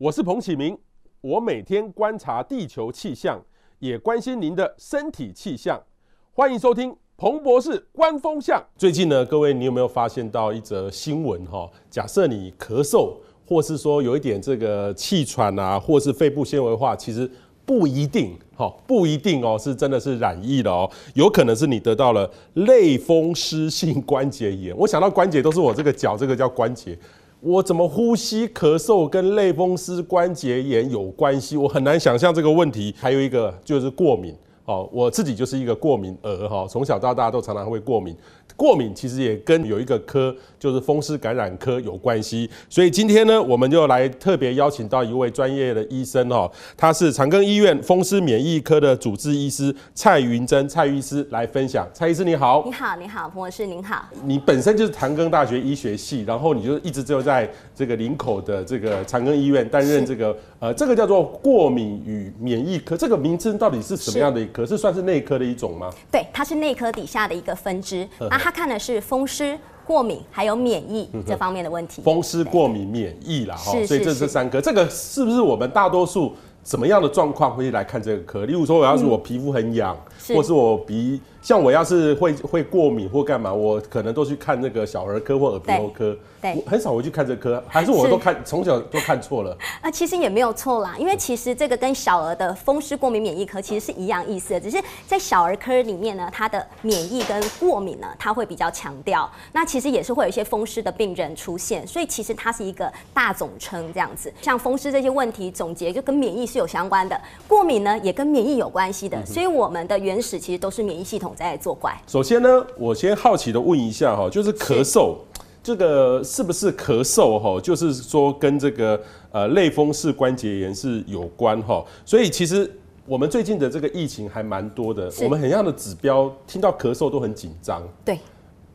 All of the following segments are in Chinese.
我是彭启明，我每天观察地球气象，也关心您的身体气象。欢迎收听彭博士观风向。最近呢，各位你有没有发现到一则新闻？哈，假设你咳嗽，或是说有一点这个气喘啊，或是肺部纤维化，其实不一定，哈，不一定哦，是真的是染疫了哦，有可能是你得到了类风湿性关节炎。我想到关节都是我这个脚，这个叫关节。我怎么呼吸、咳嗽跟类风湿关节炎有关系？我很难想象这个问题。还有一个就是过敏，哦，我自己就是一个过敏儿哈，从小到大都常常会过敏。过敏其实也跟有一个科，就是风湿感染科有关系。所以今天呢，我们就来特别邀请到一位专业的医生哦，他是长庚医院风湿免疫科的主治医师蔡云珍蔡医师来分享。蔡医师你好，你好，你好，彭博士您好。你本身就是长庚大学医学系，然后你就一直就在这个林口的这个长庚医院担任这个呃，这个叫做过敏与免疫科，这个名称到底是什么样的一科？是，是算是内科的一种吗？对，它是内科底下的一个分支。那它看的是风湿、过敏还有免疫这方面的问题。风湿、过敏、免疫啦，哈，所以这是三个。这个是不是我们大多数怎么样的状况会来看这个科？例如说，我要是我皮肤很痒，或是我鼻，像我要是会会过敏或干嘛，我可能都去看那个小儿科或耳鼻喉科。对，我很少会去看这科，还是我都 看从小都看错了。啊，其实也没有错啦，因为其实这个跟小儿的风湿过敏免疫科其实是一样意思的，只是在小儿科里面呢，它的免疫跟过敏呢，它会比较强调。那其实也是会有一些风湿的病人出现，所以其实它是一个大总称这样子。像风湿这些问题总结就跟免疫是有相关的，过敏呢也跟免疫有关系的，所以我们的原始其实都是免疫系统在作怪。首先呢，我先好奇的问一下哈，就是咳嗽。这个是不是咳嗽哈？就是说跟这个呃类风湿关节炎是有关哈。所以其实我们最近的这个疫情还蛮多的，我们很样的指标听到咳嗽都很紧张。对，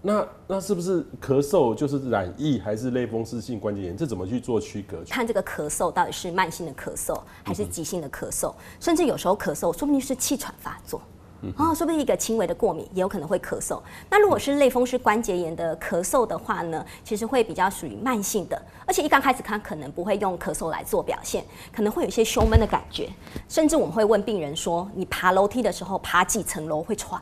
那那是不是咳嗽就是染疫还是类风湿性关节炎？这怎么去做区隔？看这个咳嗽到底是慢性的咳嗽还是急性的咳嗽，甚至有时候咳嗽说不定是气喘发作。哦，说不定一个轻微的过敏也有可能会咳嗽。那如果是类风湿关节炎的咳嗽的话呢，其实会比较属于慢性的，而且一刚开始看可能不会用咳嗽来做表现，可能会有一些胸闷的感觉，甚至我们会问病人说，你爬楼梯的时候爬几层楼会喘？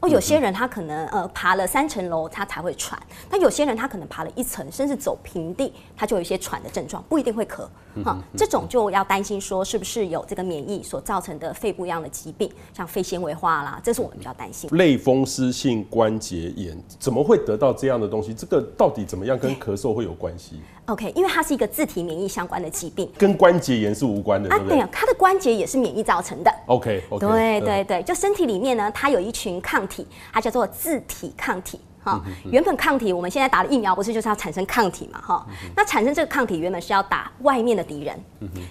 哦，有些人他可能呃爬了三层楼他才会喘，那有些人他可能爬了一层，甚至走平地，他就有一些喘的症状，不一定会咳。哈，这种就要担心说是不是有这个免疫所造成的肺部一样的疾病，像肺纤维化啦，这是我们比较担心。类风湿性关节炎怎么会得到这样的东西？这个到底怎么样跟咳嗽会有关系？OK，因为它是一个自体免疫相关的疾病，跟关节炎是无关的，对不对？啊，对啊，它的关节也是免疫造成的。OK，, okay 对对对，就身体里面呢，它有一群抗体，它叫做自体抗体。哈，原本抗体我们现在打的疫苗不是就是要产生抗体嘛？哈，那产生这个抗体原本是要打外面的敌人，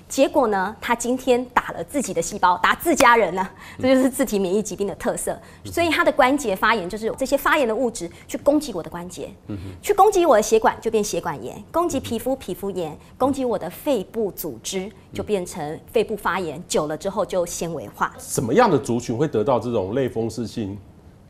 结果呢，他今天打了自己的细胞，打自家人呢，这就是自体免疫疾病的特色。所以他的关节发炎就是有这些发炎的物质去攻击我的关节，去攻击我的血管就变血管炎，攻击皮肤皮肤炎，攻击我的肺部组织就变成肺部发炎，久了之后就纤维化。什么样的族群会得到这种类风湿性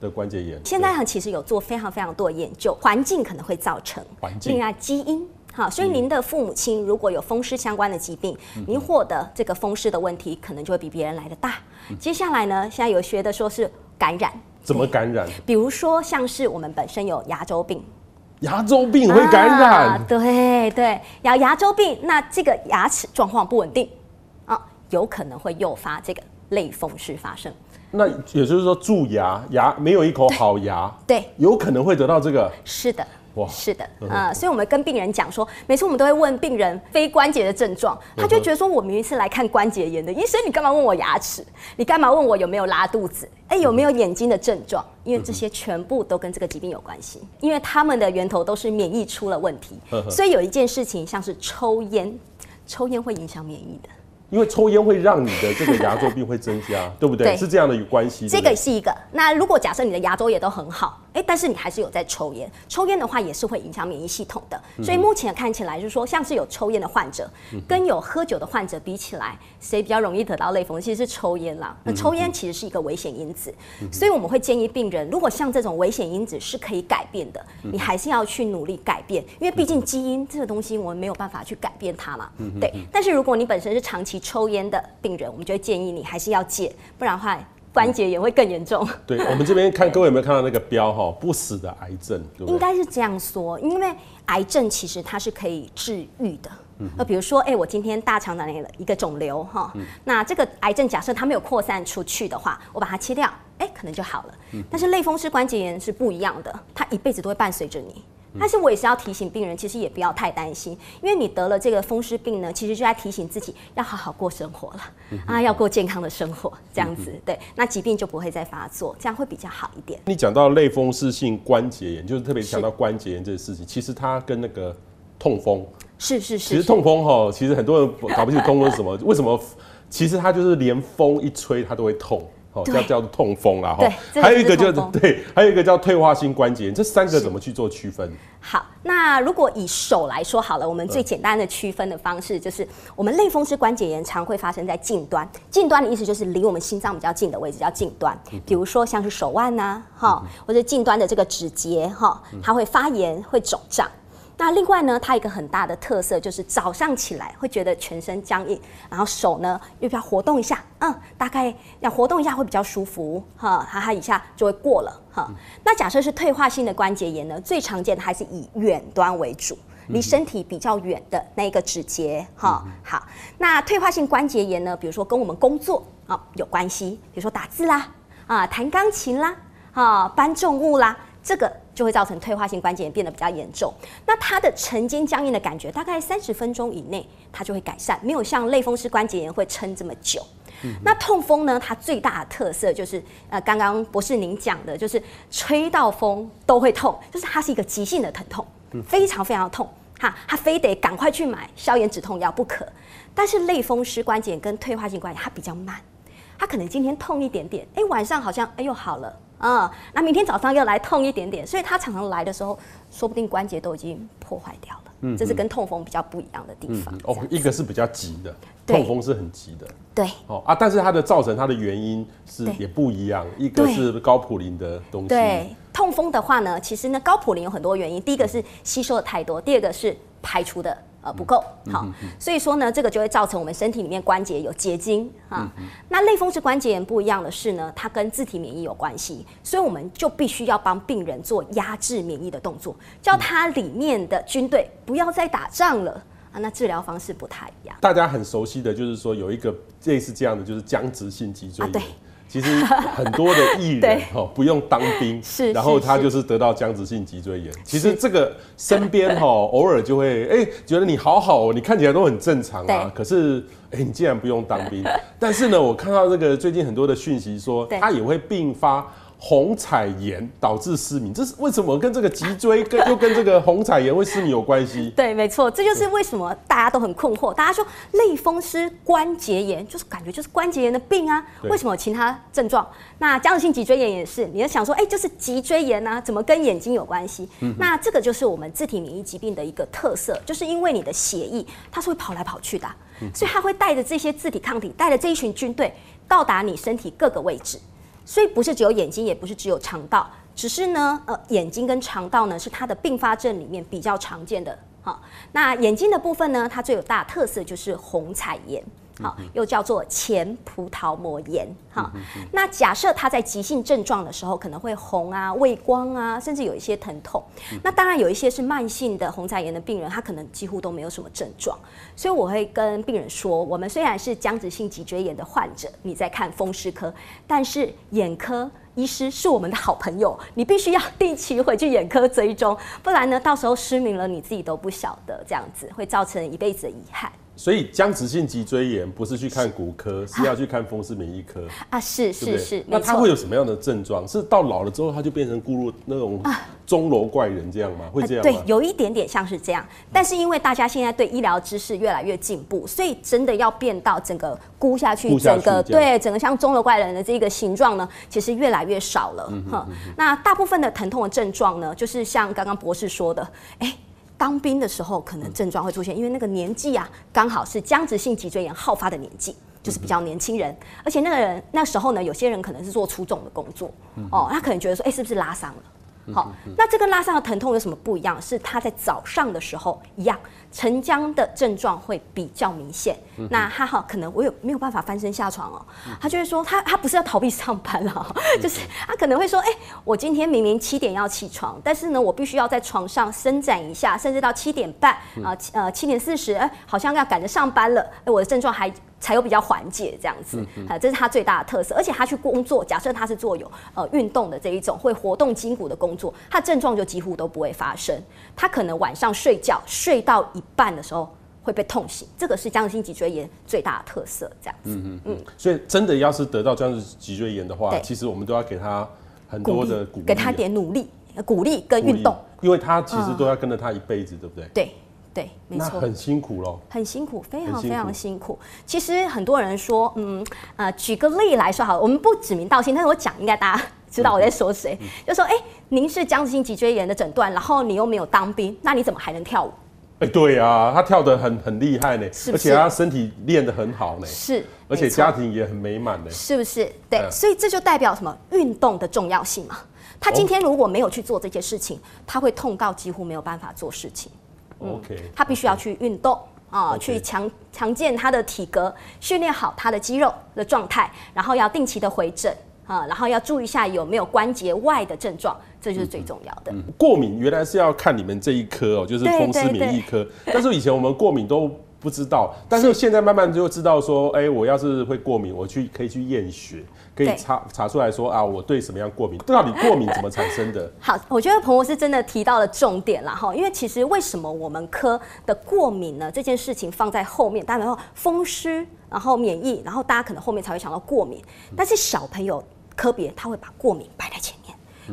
的关节炎，现在其实有做非常非常多的研究，环境可能会造成，环境，另外基因，好，所以您的父母亲如果有风湿相关的疾病，您获得这个风湿的问题可能就会比别人来的大。接下来呢，现在有学的说是感染，怎么感染？比如说像是我们本身有牙周病，牙周病会感染，啊、对对，牙牙周病，那这个牙齿状况不稳定啊，有可能会诱发这个类风湿发生。那也就是说，蛀牙，牙没有一口好牙，对，有可能会得到这个。是的，哇，是的，啊、呃，所以我们跟病人讲说，每次我们都会问病人非关节的症状，他就觉得说，我明明是来看关节炎的医生，你干嘛问我牙齿？你干嘛问我有没有拉肚子？哎，有没有眼睛的症状？因为这些全部都跟这个疾病有关系，因为他们的源头都是免疫出了问题，所以有一件事情像是抽烟，抽烟会影响免疫的。因为抽烟会让你的这个牙周病会增加，对不对？对，是这样的关系。这个是一个。那如果假设你的牙周也都很好，哎，但是你还是有在抽烟，抽烟的话也是会影响免疫系统的。所以目前看起来就是说，像是有抽烟的患者，跟有喝酒的患者比起来，谁比较容易得到类风湿？其实是抽烟啦。那抽烟其实是一个危险因子，所以我们会建议病人，如果像这种危险因子是可以改变的，你还是要去努力改变，因为毕竟基因这个东西我们没有办法去改变它嘛。对。但是如果你本身是长期抽烟的病人，我们就会建议你还是要戒，不然的话。关节炎会更严重。对，我们这边看各位有没有看到那个标哈？不死的癌症，对不对？应该是这样说，因为癌症其实它是可以治愈的。那比如说，哎，我今天大肠里了一个肿瘤哈，那这个癌症假设它没有扩散出去的话，我把它切掉，哎，可能就好了。但是类风湿关节炎是不一样的，它一辈子都会伴随着你。但是我也是要提醒病人，其实也不要太担心，因为你得了这个风湿病呢，其实就在提醒自己要好好过生活了，啊，要过健康的生活，这样子，对，那疾病就不会再发作，这样会比较好一点。你讲到类风湿性关节炎，就是特别讲到关节炎这个事情，其实它跟那个痛风是是是，其实痛风哈，其实很多人搞不清楚痛风是什么，为什么？其实它就是连风一吹，它都会痛。哦，叫叫做痛风啦，哈。还有一个就是 对，还有一个叫退化性关节炎，这三个怎么去做区分？好，那如果以手来说好了，我们最简单的区分的方式就是，我们类风湿关节炎常会发生在近端，近端的意思就是离我们心脏比较近的位置叫近端，比如说像是手腕呐，哈，或者近端的这个指节哈，它会发炎会肿胀。那另外呢，它一个很大的特色就是早上起来会觉得全身僵硬，然后手呢又要活动一下，嗯，大概要活动一下会比较舒服，哈，哈哈一下就会过了，哈。那假设是退化性的关节炎呢，最常见的还是以远端为主，离身体比较远的那一个指节，哈。好，那退化性关节炎呢，比如说跟我们工作啊有关系，比如说打字啦，啊弹钢琴啦，啊搬重物啦。这个就会造成退化性关节炎变得比较严重。那它的晨间僵硬的感觉，大概三十分钟以内，它就会改善，没有像类风湿关节炎会撑这么久。嗯、那痛风呢？它最大的特色就是，呃，刚刚博士您讲的，就是吹到风都会痛，就是它是一个急性的疼痛，非常非常痛，哈，它非得赶快去买消炎止痛药不可。但是类风湿关节炎跟退化性关节炎它比较慢，它可能今天痛一点点，哎，晚上好像哎又好了。嗯，那明天早上又来痛一点点，所以他常常来的时候，说不定关节都已经破坏掉了。嗯，这是跟痛风比较不一样的地方。哦，一个是比较急的，痛风是很急的。对。哦啊，但是它的造成它的原因是也不一样，一个是高普林的东西。对，痛风的话呢，其实呢高普林有很多原因，第一个是吸收的太多，第二个是排除的。呃，不够好，所以说呢，这个就会造成我们身体里面关节有结晶啊。那类风湿关节炎不一样的是呢，它跟自体免疫有关系，所以我们就必须要帮病人做压制免疫的动作，叫他里面的军队不要再打仗了啊。那治疗方式不太一样。大家很熟悉的就是说有一个类似这样的，就是僵直性脊椎炎。对。其实很多的艺人 哈不用当兵，是，然后他就是得到僵直性脊椎炎。其实这个身边哈 偶尔就会哎觉得你好好，你看起来都很正常啊。可是哎你竟然不用当兵，但是呢我看到这个最近很多的讯息说他也会并发。虹彩炎导致失明，这是为什么？跟这个脊椎跟又跟这个虹彩炎会失明有关系？对，没错，这就是为什么大家都很困惑。大家说类风湿关节炎就是感觉就是关节炎的病啊，为什么有其他症状？那僵直性脊椎炎也是，你要想说，哎、欸，就是脊椎炎啊，怎么跟眼睛有关系？嗯、那这个就是我们自体免疫疾病的一个特色，就是因为你的血液它是会跑来跑去的，所以它会带着这些自体抗体，带着这一群军队到达你身体各个位置。所以不是只有眼睛，也不是只有肠道，只是呢，呃，眼睛跟肠道呢是它的并发症里面比较常见的。好，那眼睛的部分呢，它最有大特色就是红彩炎。好，又叫做前葡萄膜炎。好，那假设他在急性症状的时候，可能会红啊、畏光啊，甚至有一些疼痛。那当然有一些是慢性的红彩炎的病人，他可能几乎都没有什么症状。所以我会跟病人说，我们虽然是僵直性脊椎炎的患者，你在看风湿科，但是眼科医师是我们的好朋友，你必须要定期回去眼科追踪，不然呢，到时候失明了你自己都不晓得，这样子会造成一辈子的遗憾。所以僵直性脊椎炎不是去看骨科，是要去看风湿免疫科啊，是是是，那他会有什么样的症状？是到老了之后他就变成孤弱那种钟楼怪人这样吗？会这样吗？对，有一点点像是这样，但是因为大家现在对医疗知识越来越进步，所以真的要变到整个箍下去，整个对整个像钟楼怪人的这个形状呢，其实越来越少了。嗯哼，那大部分的疼痛的症状呢，就是像刚刚博士说的，哎。当兵的时候，可能症状会出现，因为那个年纪啊，刚好是僵直性脊椎炎好发的年纪，就是比较年轻人，而且那个人那时候呢，有些人可能是做出重的工作，哦，他可能觉得说，哎，是不是拉伤了？好，那这个拉伤的疼痛有什么不一样？是他在早上的时候一样，晨僵的症状会比较明显。那他哈可能我有没有办法翻身下床哦？他就会说他他不是要逃避上班了，就是他可能会说，哎，我今天明明七点要起床，但是呢，我必须要在床上伸展一下，甚至到七点半啊，呃七点四十，哎，好像要赶着上班了，哎，我的症状还。才有比较缓解这样子，啊、这是他最大的特色。而且他去工作，假设他是做有呃运动的这一种会活动筋骨的工作，他症状就几乎都不会发生。他可能晚上睡觉睡到一半的时候会被痛醒，这个是僵直性脊椎炎最大的特色。这样子，嗯嗯嗯。所以真的要是得到僵直性脊椎炎的话，其实我们都要给他很多的鼓励，给他点努力、鼓励跟运动，因为他其实都要跟着他一辈子，对不对？对。对，没错，很辛苦喽，很辛苦，非常非常辛苦。其实很多人说，嗯，呃，举个例来说好了，我们不指名道姓，但是我讲，应该大家知道我在说谁。嗯、就说，哎、欸，您是僵直性脊椎炎的诊断，然后你又没有当兵，那你怎么还能跳舞？哎、欸，对啊，他跳得很很厉害呢，而且他身体练得很好呢，是，而且家庭也很美满呢，是不是？对、嗯，所以这就代表什么？运动的重要性嘛。他今天如果没有去做这些事情，他会痛到几乎没有办法做事情。OK，他必须要去运动啊，去强强健他的体格，训练好他的肌肉的状态，然后要定期的回诊啊，然后要注意一下有没有关节外的症状，这就是最重要的。过敏原来是要看你们这一科哦，就是风湿免疫科，但是以前我们过敏都不知道，但是现在慢慢就知道说，哎，我要是会过敏，我去可以去验血。可以查查出来说啊，我对什么样过敏？到底过敏怎么产生的？好，我觉得彭博士真的提到了重点了哈，因为其实为什么我们科的过敏呢？这件事情放在后面，当然后风湿，然后免疫，然后大家可能后面才会想到过敏，但是小朋友科别他会把过敏摆在前面。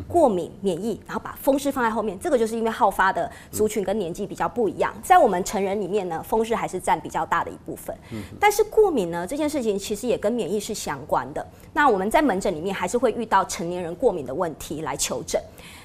过敏免疫，然后把风湿放在后面，这个就是因为好发的族群跟年纪比较不一样。在我们成人里面呢，风湿还是占比较大的一部分。但是过敏呢，这件事情其实也跟免疫是相关的。那我们在门诊里面还是会遇到成年人过敏的问题来求诊。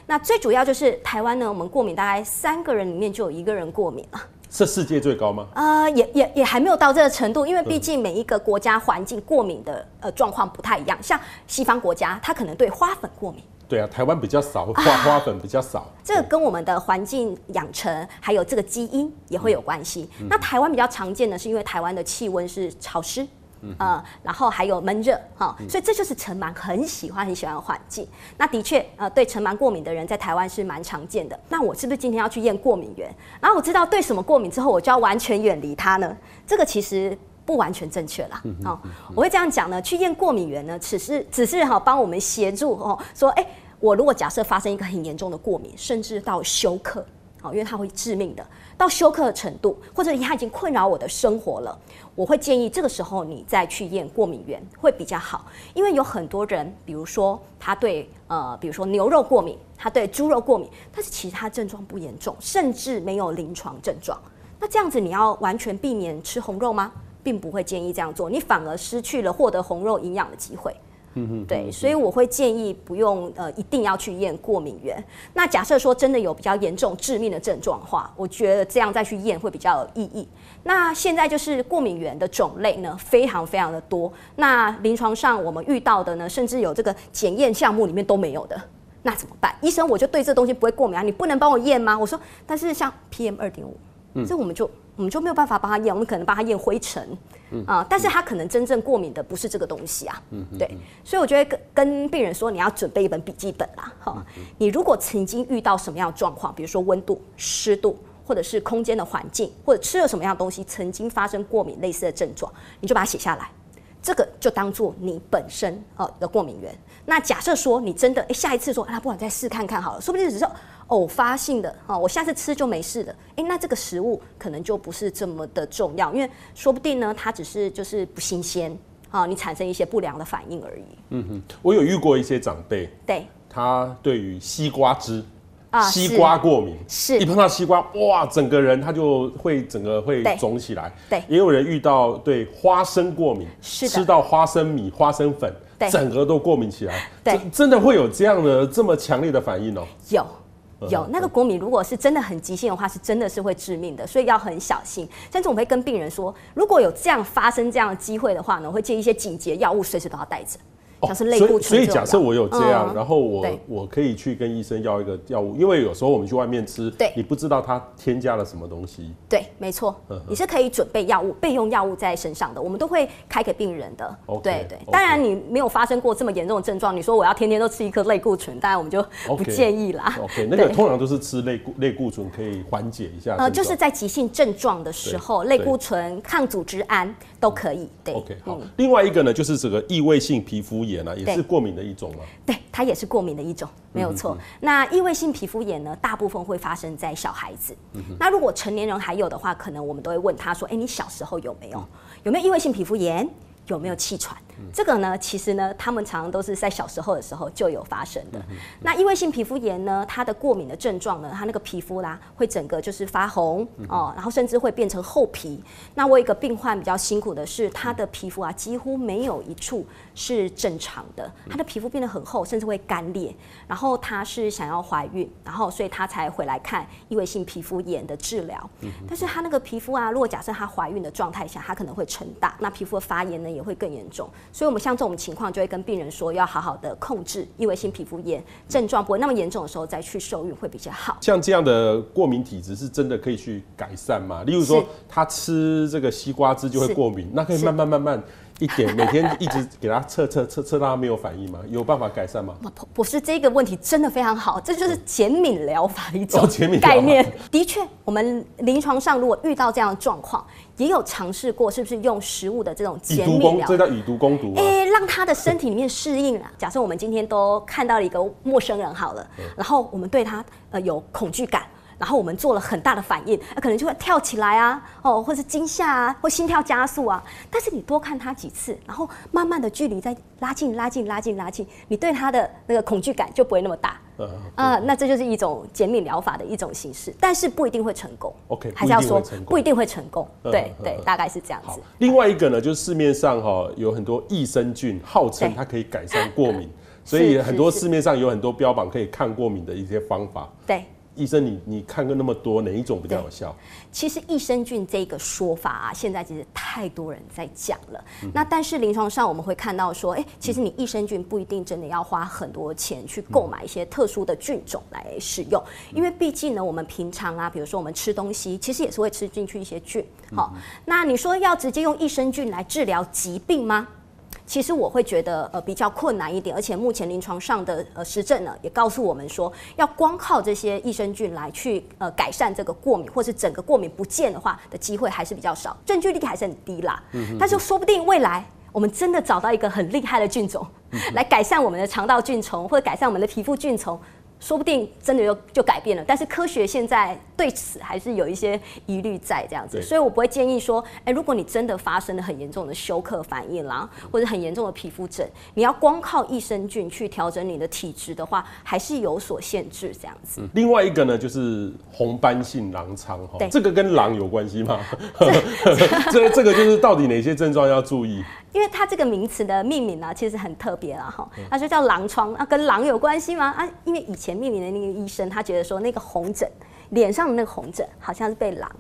那最主要就是台湾呢，我们过敏大概三个人里面就有一个人过敏了。是世界最高吗？呃，也也也还没有到这个程度，因为毕竟每一个国家环境过敏的呃状况不太一样。像西方国家，它可能对花粉过敏。对啊，台湾比较少花花粉比较少，啊，这个跟我们的环境养成还有这个基因也会有关系。嗯、那台湾比较常见的是因为台湾的气温是潮湿，嗯、呃，然后还有闷热哈，所以这就是尘螨很喜欢很喜欢的环境。那的确，呃，对尘螨过敏的人在台湾是蛮常见的。那我是不是今天要去验过敏源？然后我知道对什么过敏之后，我就要完全远离它呢？这个其实。不完全正确啦，哦，我会这样讲呢。去验过敏源呢，只是只是哈帮我们协助哦，说哎，我如果假设发生一个很严重的过敏，甚至到休克，哦，因为它会致命的，到休克的程度，或者它已经困扰我的生活了，我会建议这个时候你再去验过敏原会比较好，因为有很多人，比如说他对呃，比如说牛肉过敏，他对猪肉过敏，但是其他症状不严重，甚至没有临床症状，那这样子你要完全避免吃红肉吗？并不会建议这样做，你反而失去了获得红肉营养的机会。嗯哼，对，所以我会建议不用呃一定要去验过敏源。那假设说真的有比较严重致命的症状的话，我觉得这样再去验会比较有意义。那现在就是过敏源的种类呢，非常非常的多。那临床上我们遇到的呢，甚至有这个检验项目里面都没有的，那怎么办？医生，我就对这东西不会过敏啊，你不能帮我验吗？我说，但是像 PM 二点五，这我们就。我们就没有办法帮他验，我们可能帮他验灰尘，嗯。啊，但是他可能真正过敏的不是这个东西啊，嗯，对，所以我觉得跟跟病人说，你要准备一本笔记本啦，哈，你如果曾经遇到什么样的状况，比如说温度、湿度，或者是空间的环境，或者吃了什么样的东西，曾经发生过敏类似的症状，你就把它写下来，这个就当做你本身呃的过敏源。那假设说你真的哎下一次说，那不管再试看看好了，说不定只是。偶发性的哈，我下次吃就没事了。哎，那这个食物可能就不是这么的重要，因为说不定呢，它只是就是不新鲜啊，你产生一些不良的反应而已。嗯哼，我有遇过一些长辈，对，他对于西瓜汁。啊西瓜过敏，是一碰到西瓜，哇，整个人他就会整个会肿起来。对，也有人遇到对花生过敏，是吃到花生米、花生粉，整个都过敏起来。对，真的会有这样的这么强烈的反应哦？有，有那个过敏，如果是真的很急性的话，是真的是会致命的，所以要很小心。甚至我们会跟病人说，如果有这样发生这样的机会的话呢，我会建议一些紧急药物随时都要带着。哦、所以，所以假设我有这样，嗯、然后我我可以去跟医生要一个药物，因为有时候我们去外面吃，对，你不知道它添加了什么东西。对，没错，你是可以准备药物、备用药物在身上的，我们都会开给病人的。Okay, 对对，当然你没有发生过这么严重的症状，你说我要天天都吃一颗类固醇，当然我们就不建议啦。OK，, okay 那个通常都是吃类固类固醇可以缓解一下。呃，就是在急性症状的时候，类固醇、抗组织胺都可以。对，OK，好。嗯、另外一个呢，就是这个异位性皮肤炎啊，也是过敏的一种吗？对，它也是过敏的一种，没有错。嗯、那异位性皮肤炎呢，大部分会发生在小孩子。嗯、那如果成年人还有的话，可能我们都会问他说：“哎，你小时候有没有？嗯、有没有异位性皮肤炎？”有没有气喘？这个呢，其实呢，他们常常都是在小时候的时候就有发生的。那异位性皮肤炎呢，它的过敏的症状呢，它那个皮肤啦，会整个就是发红哦，然后甚至会变成厚皮。那我有一个病患比较辛苦的是，他的皮肤啊，几乎没有一处是正常的，他的皮肤变得很厚，甚至会干裂。然后他是想要怀孕，然后所以他才回来看异位性皮肤炎的治疗。但是他那个皮肤啊，如果假设他怀孕的状态下，他可能会成大，那皮肤的发炎呢？也会更严重，所以我们像这种情况，就会跟病人说，要好好的控制异位性皮肤炎症状，不会那么严重的时候再去受孕会比较好。像这样的过敏体质是真的可以去改善吗？例如说，他吃这个西瓜汁就会过敏，那可以慢慢慢慢。一点每天一直给他测测测测到他没有反应吗？有办法改善吗？不不是这个问题真的非常好，这就是减敏疗法的一种概念。的确，我们临床上如果遇到这样的状况，也有尝试过，是不是用食物的这种减敏疗？这叫以毒攻毒。哎，让他的身体里面适应了。假设我们今天都看到了一个陌生人好了，然后我们对他呃有恐惧感。然后我们做了很大的反应，可能就会跳起来啊，哦，或是惊吓啊，或心跳加速啊。但是你多看他几次，然后慢慢的距离再拉近、拉近、拉近、拉近，你对他的那个恐惧感就不会那么大。啊、呃，那这就是一种减敏疗法的一种形式，但是不一定会成功。OK，还是要说不一定会成功。对对，对，大概是这样子。另外一个呢，就是市面上哈有很多益生菌，号称它可以改善过敏，所以很多市面上有很多标榜可以抗过敏的一些方法。对。医生你，你看过那么多，哪一种比较有效？其实益生菌这个说法啊，现在其实太多人在讲了。那但是临床上我们会看到说，哎、其实你益生菌不一定真的要花很多钱去购买一些特殊的菌种来使用，因为毕竟呢，我们平常啊，比如说我们吃东西，其实也是会吃进去一些菌。好，那你说要直接用益生菌来治疗疾病吗？其实我会觉得呃比较困难一点，而且目前临床上的呃实证呢也告诉我们说，要光靠这些益生菌来去呃改善这个过敏，或是整个过敏不见的话的机会还是比较少，证据力还是很低啦。嗯、哼但是说不定未来我们真的找到一个很厉害的菌种，来改善我们的肠道菌虫，或者改善我们的皮肤菌丛。说不定真的就就改变了，但是科学现在对此还是有一些疑虑在这样子，所以我不会建议说，哎、欸，如果你真的发生了很严重的休克反应啦，或者很严重的皮肤疹，你要光靠益生菌去调整你的体质的话，还是有所限制这样子。嗯、另外一个呢，就是红斑性狼疮哈，对这个跟狼有关系吗？这这个就是到底哪些症状要注意？因为它这个名词的命名呢、其实很特别了哈，它就叫狼疮啊，跟狼有关系吗？啊，因为以前命名的那个医生，他觉得说那个红疹，脸上的那个红疹，好像是被狼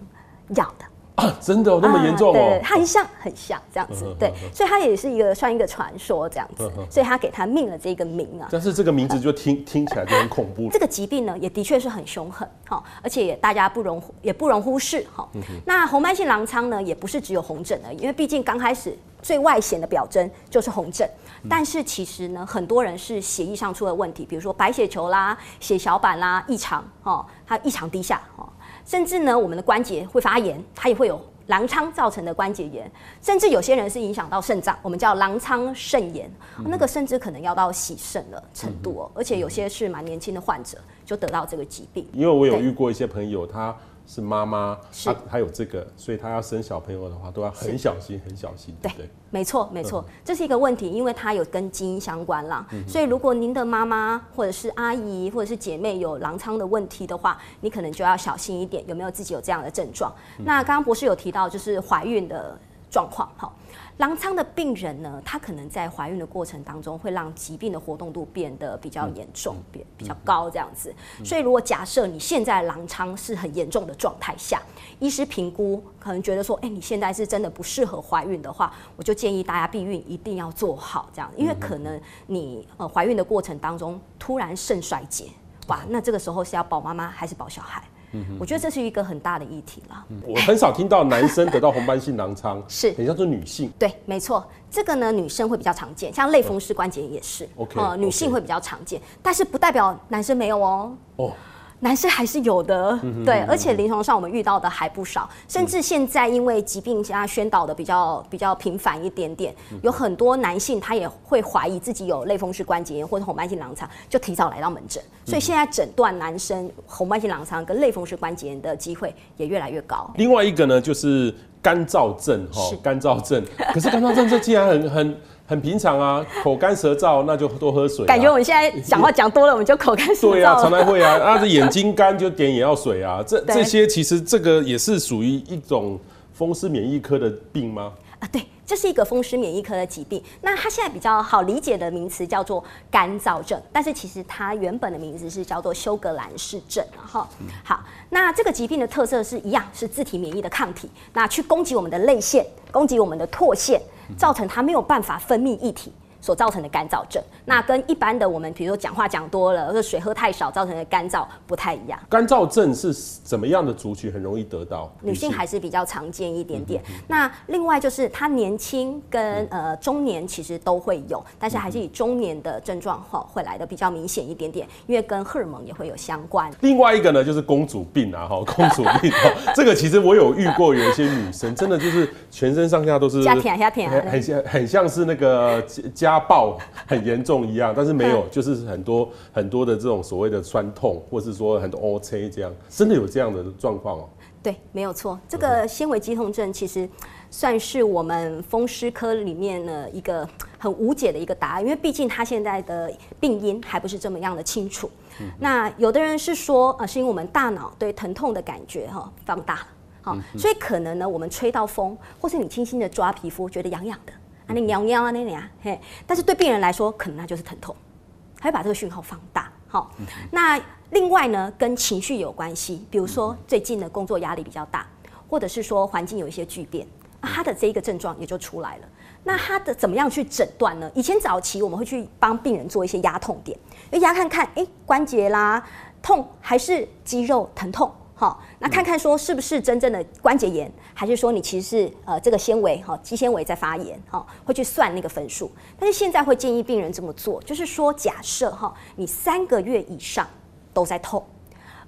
咬的。啊，真的有、哦、那么严重哦？对，它很像，很像这样子，对，所以它也是一个算一个传说这样子，所以他给他命了这个名啊。但是这个名字就听听起来就很恐怖。这个疾病呢，也的确是很凶狠哈，而且也大家不容也不容忽视哈。那红斑性狼疮呢，也不是只有红疹而已，因为毕竟刚开始最外显的表征就是红疹，但是其实呢，很多人是血液上出了问题，比如说白血球啦、血小板啦异常哦，它异常低下哦。甚至呢，我们的关节会发炎，它也会有狼疮造成的关节炎，甚至有些人是影响到肾脏，我们叫狼疮肾炎，嗯、那个甚至可能要到洗肾的程度哦，嗯、而且有些是蛮年轻的患者就得到这个疾病。因为我有遇过一些朋友，他。是妈妈，她她有这个，所以她要生小朋友的话，都要很小心，很小心。对，对，没错，没错，这是一个问题，因为它有跟基因相关啦。所以如果您的妈妈或者是阿姨或者是姐妹有狼疮的问题的话，你可能就要小心一点，有没有自己有这样的症状？那刚刚博士有提到，就是怀孕的状况，哈。狼疮的病人呢，他可能在怀孕的过程当中会让疾病的活动度变得比较严重，变比较高这样子。所以，如果假设你现在狼疮是很严重的状态下，医师评估可能觉得说，哎，你现在是真的不适合怀孕的话，我就建议大家避孕一定要做好这样，因为可能你呃怀孕的过程当中突然肾衰竭，哇，那这个时候是要保妈妈还是保小孩？我觉得这是一个很大的议题了。我很少听到男生得到红斑性狼疮，是很像是女性。对，没错，这个呢女生会比较常见，像类风湿关节也是。呃，女性会比较常见，但是不代表男生没有哦。哦。男生还是有的，对，而且临床上我们遇到的还不少，甚至现在因为疾病现在宣导的比较比较频繁一点点，有很多男性他也会怀疑自己有类风湿关节炎或者红斑性狼疮，就提早来到门诊，所以现在诊断男生红斑性狼疮跟类风湿关节炎的机会也越来越高。另外一个呢，就是干燥症哈，干燥症，可是干燥症这竟然很很。很平常啊，口干舌燥，那就多喝水，啊。感觉我们现在讲话讲多了，我们就口干舌燥。对啊，常常会啊，啊，这眼睛干就点眼药水啊，这这些其实这个也是属于一种风湿免疫科的病吗？啊，对，这是一个风湿免疫科的疾病。那它现在比较好理解的名词叫做干燥症，但是其实它原本的名字是叫做休格兰氏症。哈，好，那这个疾病的特色是一样，是自体免疫的抗体，那去攻击我们的泪腺，攻击我们的唾腺。造成它没有办法分泌液体。所造成的干燥症，那跟一般的我们比如说讲话讲多了或者水喝太少造成的干燥不太一样。干燥症是怎么样的族群很容易得到？女性还是比较常见一点点。嗯、哼那另外就是她年轻跟呃中年其实都会有，但是还是以中年的症状哈会来的比较明显一点点，因为跟荷尔蒙也会有相关。另外一个呢就是公主病啊哈，公主病这个其实我有遇过，有一些女生真的就是全身上下都是 很像很像是那个家。家暴很严重一样，但是没有，就是很多很多的这种所谓的酸痛，或是说很多 O C 这样，真的有这样的状况哦。对，没有错，这个纤维肌痛症其实算是我们风湿科里面呢一个很无解的一个答案，因为毕竟它现在的病因还不是这么样的清楚。嗯、那有的人是说，呃，是因为我们大脑对疼痛的感觉哈放大了，好，嗯、所以可能呢，我们吹到风，或是你轻轻的抓皮肤，觉得痒痒的。啊，你尿尿啊，那那啊，嘿，但是对病人来说，可能那就是疼痛，他会把这个讯号放大。好，那另外呢，跟情绪有关系，比如说最近的工作压力比较大，或者是说环境有一些巨变，啊，他的这一个症状也就出来了。那他的怎么样去诊断呢？以前早期我们会去帮病人做一些压痛点，压看看，哎，关节啦痛还是肌肉疼痛。好，那看看说是不是真正的关节炎，还是说你其实是呃这个纤维哈肌纤维在发炎哈，会去算那个分数。但是现在会建议病人这么做，就是说假设哈你三个月以上都在痛。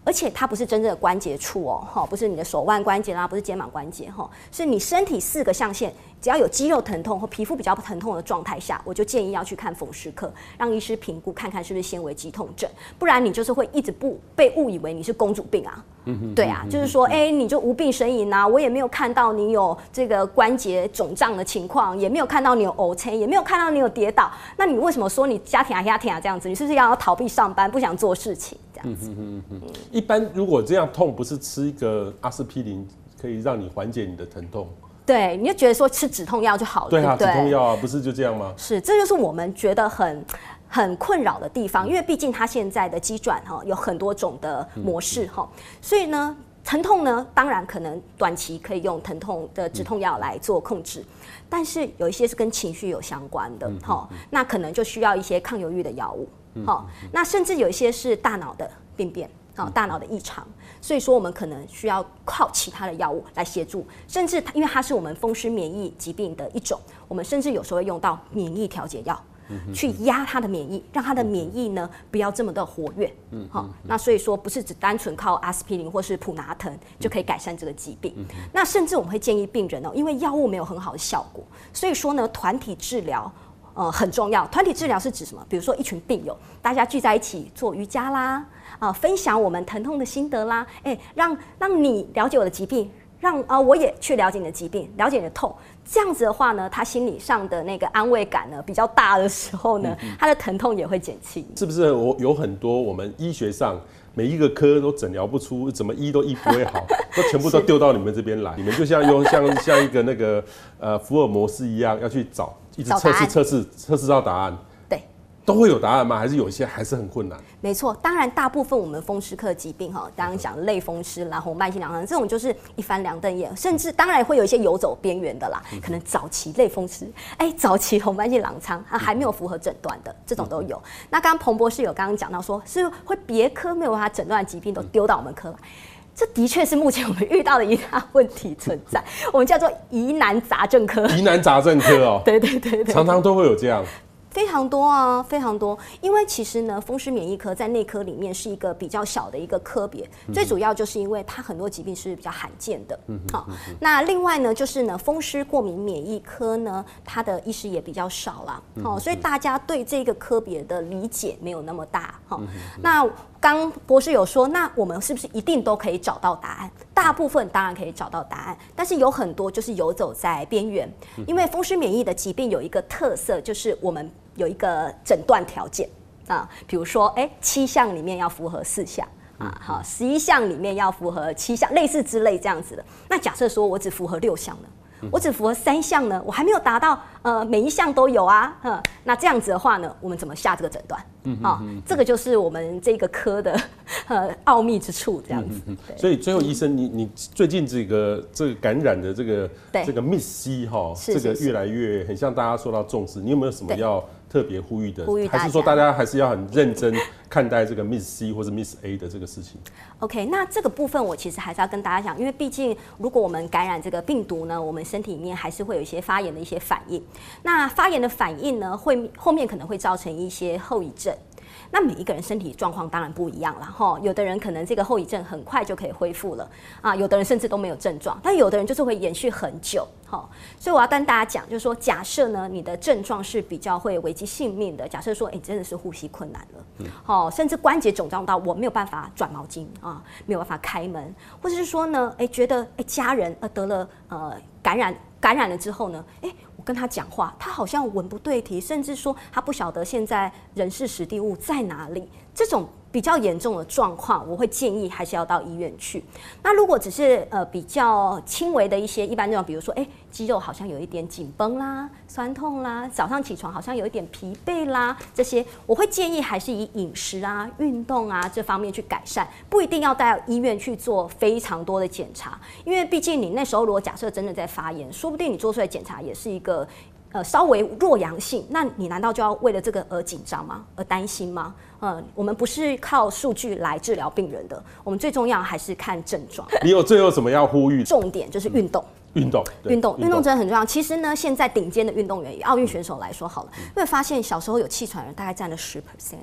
而且它不是真正的关节处哦，哈，不是你的手腕关节啦，不是肩膀关节哈，是你身体四个象限，只要有肌肉疼痛或皮肤比较疼痛的状态下，我就建议要去看风湿科，让医师评估看看是不是纤维肌痛症，不然你就是会一直不被误以为你是公主病啊，嗯哼，对啊，就是说，哎、欸，你就无病呻吟啊，我也没有看到你有这个关节肿胀的情况，也没有看到你有瘀青，也没有看到你有跌倒，那你为什么说你家庭啊家庭啊这样子？你是不是要逃避上班，不想做事情？嗯嗯嗯嗯，一般如果这样痛，不是吃一个阿司匹林可以让你缓解你的疼痛？对，你就觉得说吃止痛药就好了。对啊，对对止痛药啊，不是就这样吗？是，这就是我们觉得很很困扰的地方，因为毕竟它现在的机转哈有很多种的模式哈，所以呢，疼痛呢当然可能短期可以用疼痛的止痛药来做控制，嗯、但是有一些是跟情绪有相关的哈，那可能就需要一些抗忧郁的药物。好，那甚至有一些是大脑的病变，好，大脑的异常，所以说我们可能需要靠其他的药物来协助，甚至因为它是我们风湿免疫疾病的一种，我们甚至有时候会用到免疫调节药，去压他的免疫，让他的免疫呢不要这么的活跃。嗯，好，那所以说不是只单纯靠阿司匹林或是普拿疼就可以改善这个疾病。那甚至我们会建议病人哦，因为药物没有很好的效果，所以说呢，团体治疗呃很重要。团体治疗是指什么？比如说一群病友，大家聚在一起做瑜伽啦，啊，分享我们疼痛的心得啦，哎，让让你了解我的疾病。让啊，我也去了解你的疾病，了解你的痛，这样子的话呢，他心理上的那个安慰感呢比较大的时候呢，他的疼痛也会减轻。是不是？我有很多我们医学上每一个科都诊疗不出，怎么医都医不会好，都全部都丢到你们这边来。你们就像用像像一个那个呃福尔摩斯一样，要去找，一直测试测试测试到答案。都会有答案吗？还是有一些还是很困难？没错，当然大部分我们风湿科疾病哈，刚刚讲类风湿啦、红斑性狼疮这种就是一翻两瞪眼，甚至当然会有一些游走边缘的啦，可能早期类风湿，哎，早期红斑性狼疮它还没有符合诊断的这种都有。那刚刚彭博士有刚刚讲到说，是会别科没有办法诊断的疾病都丢到我们科来，这的确是目前我们遇到的一大问题存在，我们叫做疑难杂症科。疑难杂症科哦，对对对对，常常都会有这样。非常多啊，非常多。因为其实呢，风湿免疫科在内科里面是一个比较小的一个科别，最主要就是因为它很多疾病是比较罕见的。好，那另外呢，就是呢，风湿过敏免疫科呢，它的医师也比较少啦。好，所以大家对这个科别的理解没有那么大。好，那刚博士有说，那我们是不是一定都可以找到答案？大部分当然可以找到答案，但是有很多就是游走在边缘。因为风湿免疫的疾病有一个特色，就是我们。有一个诊断条件啊，比如说，哎，七项里面要符合四项啊，好，十一项里面要符合七项，类似之类这样子的。那假设说我只符合六项呢？我只符合三项呢，我还没有达到呃每一项都有啊，嗯，那这样子的话呢，我们怎么下这个诊断？嗯，好，这个就是我们这个科的 呃奥秘之处，这样子。嗯，所以最后医生，你你最近这个这个感染的这个这个 MIS-C 哈，这个越来越很像大家受到重视，你有没有什么要？特别呼吁的，呼还是说大家还是要很认真看待这个 Miss C 或者 Miss A 的这个事情？OK，那这个部分我其实还是要跟大家讲，因为毕竟如果我们感染这个病毒呢，我们身体里面还是会有一些发炎的一些反应。那发炎的反应呢，会后面可能会造成一些后遗症。那每一个人身体状况当然不一样了哈，有的人可能这个后遗症很快就可以恢复了啊，有的人甚至都没有症状，但有的人就是会延续很久哈。所以我要跟大家讲，就是说，假设呢你的症状是比较会危及性命的，假设说，哎，真的是呼吸困难了，好，甚至关节肿胀到我没有办法转毛巾啊，没有办法开门，或者是说呢，哎，觉得哎家人呃得了呃感染感染了之后呢，哎。跟他讲话，他好像文不对题，甚至说他不晓得现在人事实地物在哪里。这种比较严重的状况，我会建议还是要到医院去。那如果只是呃比较轻微的一些一般症状，比如说哎肌肉好像有一点紧绷啦、酸痛啦，早上起床好像有一点疲惫啦，这些我会建议还是以饮食啊、运动啊这方面去改善，不一定要到医院去做非常多的检查，因为毕竟你那时候如果假设真的在发炎，说不定你做出来检查也是一个。呃，稍微弱阳性，那你难道就要为了这个而紧张吗？而担心吗？呃，我们不是靠数据来治疗病人的，我们最重要还是看症状。你有最后什么要呼吁？重点就是运动，运动，运动，运动真的很重要。其实呢，现在顶尖的运动员，以奥运选手来说好了，会、嗯、发现小时候有气喘的人大概占了十 percent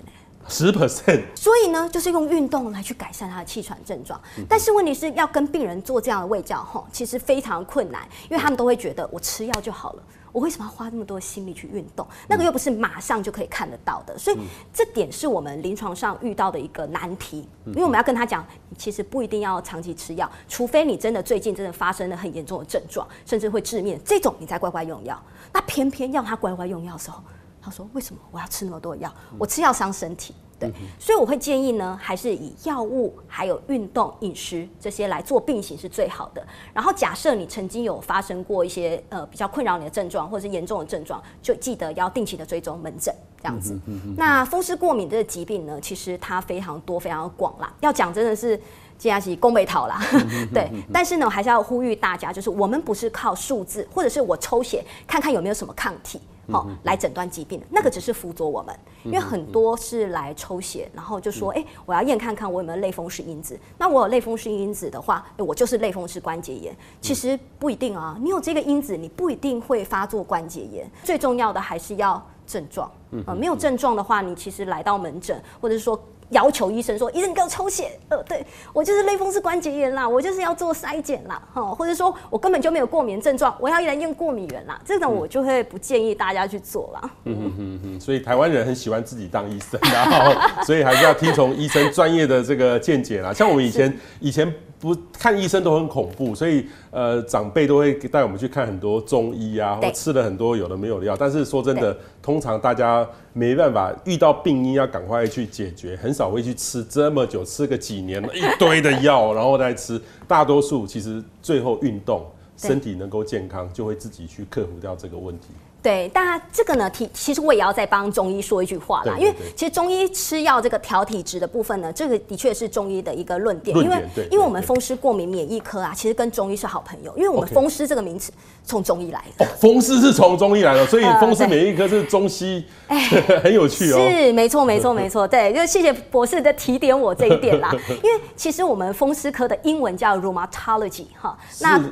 十 percent。所以呢，就是用运动来去改善他的气喘症状。嗯、但是问题是要跟病人做这样的喂教，吼，其实非常困难，因为他们都会觉得我吃药就好了。我为什么要花那么多心力去运动？那个又不是马上就可以看得到的，所以这点是我们临床上遇到的一个难题。因为我们要跟他讲，其实不一定要长期吃药，除非你真的最近真的发生了很严重的症状，甚至会致命，这种你才乖乖用药。那偏偏要他乖乖用药的时候，他说：“为什么我要吃那么多药？我吃药伤身体。”对，所以我会建议呢，还是以药物、还有运动、饮食这些来做并行是最好的。然后假设你曾经有发生过一些呃比较困扰你的症状，或者是严重的症状，就记得要定期的追踪门诊这样子。那风湿过敏这个疾病呢，其实它非常多、非常广啦。要讲真的是接下去宫北桃啦，对。但是呢，我还是要呼吁大家，就是我们不是靠数字，或者是我抽血看看有没有什么抗体。好，来诊断疾病的那个只是辅佐我们，因为很多是来抽血，然后就说，哎，我要验看看我有没有类风湿因子。那我有类风湿因子的话，我就是类风湿关节炎。其实不一定啊，你有这个因子，你不一定会发作关节炎。最重要的还是要症状。嗯、呃，没有症状的话，你其实来到门诊，或者是说。要求医生说：“医生，你给我抽血。”呃，对我就是类风湿关节炎啦，我就是要做筛检啦，哈，或者说我根本就没有过敏症状，我要来验过敏源啦，这种我就会不建议大家去做啦。嗯嗯嗯嗯，所以台湾人很喜欢自己当医生，然后所以还是要听从医生专业的这个见解啦。像我们以前 以前。不看医生都很恐怖，所以呃长辈都会带我们去看很多中医啊，或吃了很多有的没有的药。但是说真的，通常大家没办法遇到病因要赶快去解决，很少会去吃这么久，吃个几年一堆的药，然后再吃。大多数其实最后运动，身体能够健康，就会自己去克服掉这个问题。对，当然这个呢，体其实我也要再帮中医说一句话啦，因为其实中医吃药这个调体质的部分呢，这个的确是中医的一个论点，因为因为我们风湿过敏免疫科啊，其实跟中医是好朋友，因为我们风湿这个名词从中医来的。哦，风湿是从中医来的，所以风湿免疫科是中西，哎，很有趣哦。是，没错，没错，没错，对，就谢谢博士的提点我这一点啦，因为其实我们风湿科的英文叫 rheumatology 哈，那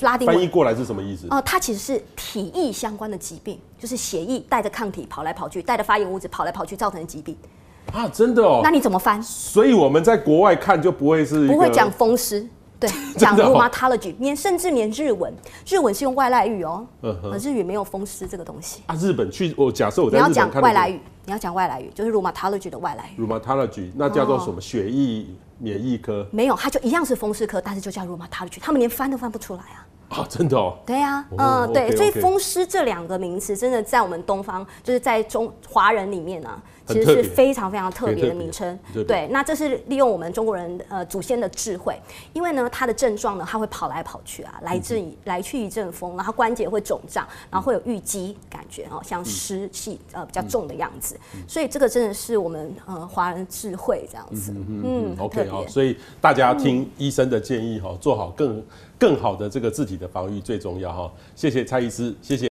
拉丁翻译过来是什么意思？哦，它其实是体液相关的疾病。就是血液带着抗体跑来跑去，带着发炎物质跑来跑去造成的疾病啊，真的哦。那你怎么翻？所以我们在国外看就不会是不会讲风湿，对，讲 rheumatology，连甚至连日文，日文是用外来语哦，日语没有风湿这个东西啊。日本去，我假设我在你要讲外来语，你要讲外来语，就是 rheumatology 的外来语。rheumatology 那叫做什么？血液免疫科？没有，它就一样是风湿科，但是就叫 rheumatology，他们连翻都翻不出来啊。啊，真的哦。对呀，嗯，对，所以风湿这两个名词，真的在我们东方，就是在中华人里面呢，其实是非常非常特别的名称。对，那这是利用我们中国人呃祖先的智慧，因为呢，它的症状呢，它会跑来跑去啊，来阵来去一阵风，然后关节会肿胀，然后会有淤积感觉哦，像湿气呃比较重的样子。所以这个真的是我们呃华人智慧这样子。嗯，OK 好，所以大家听医生的建议哈，做好更。更好的这个自己的防御最重要哈，谢谢蔡医师，谢谢。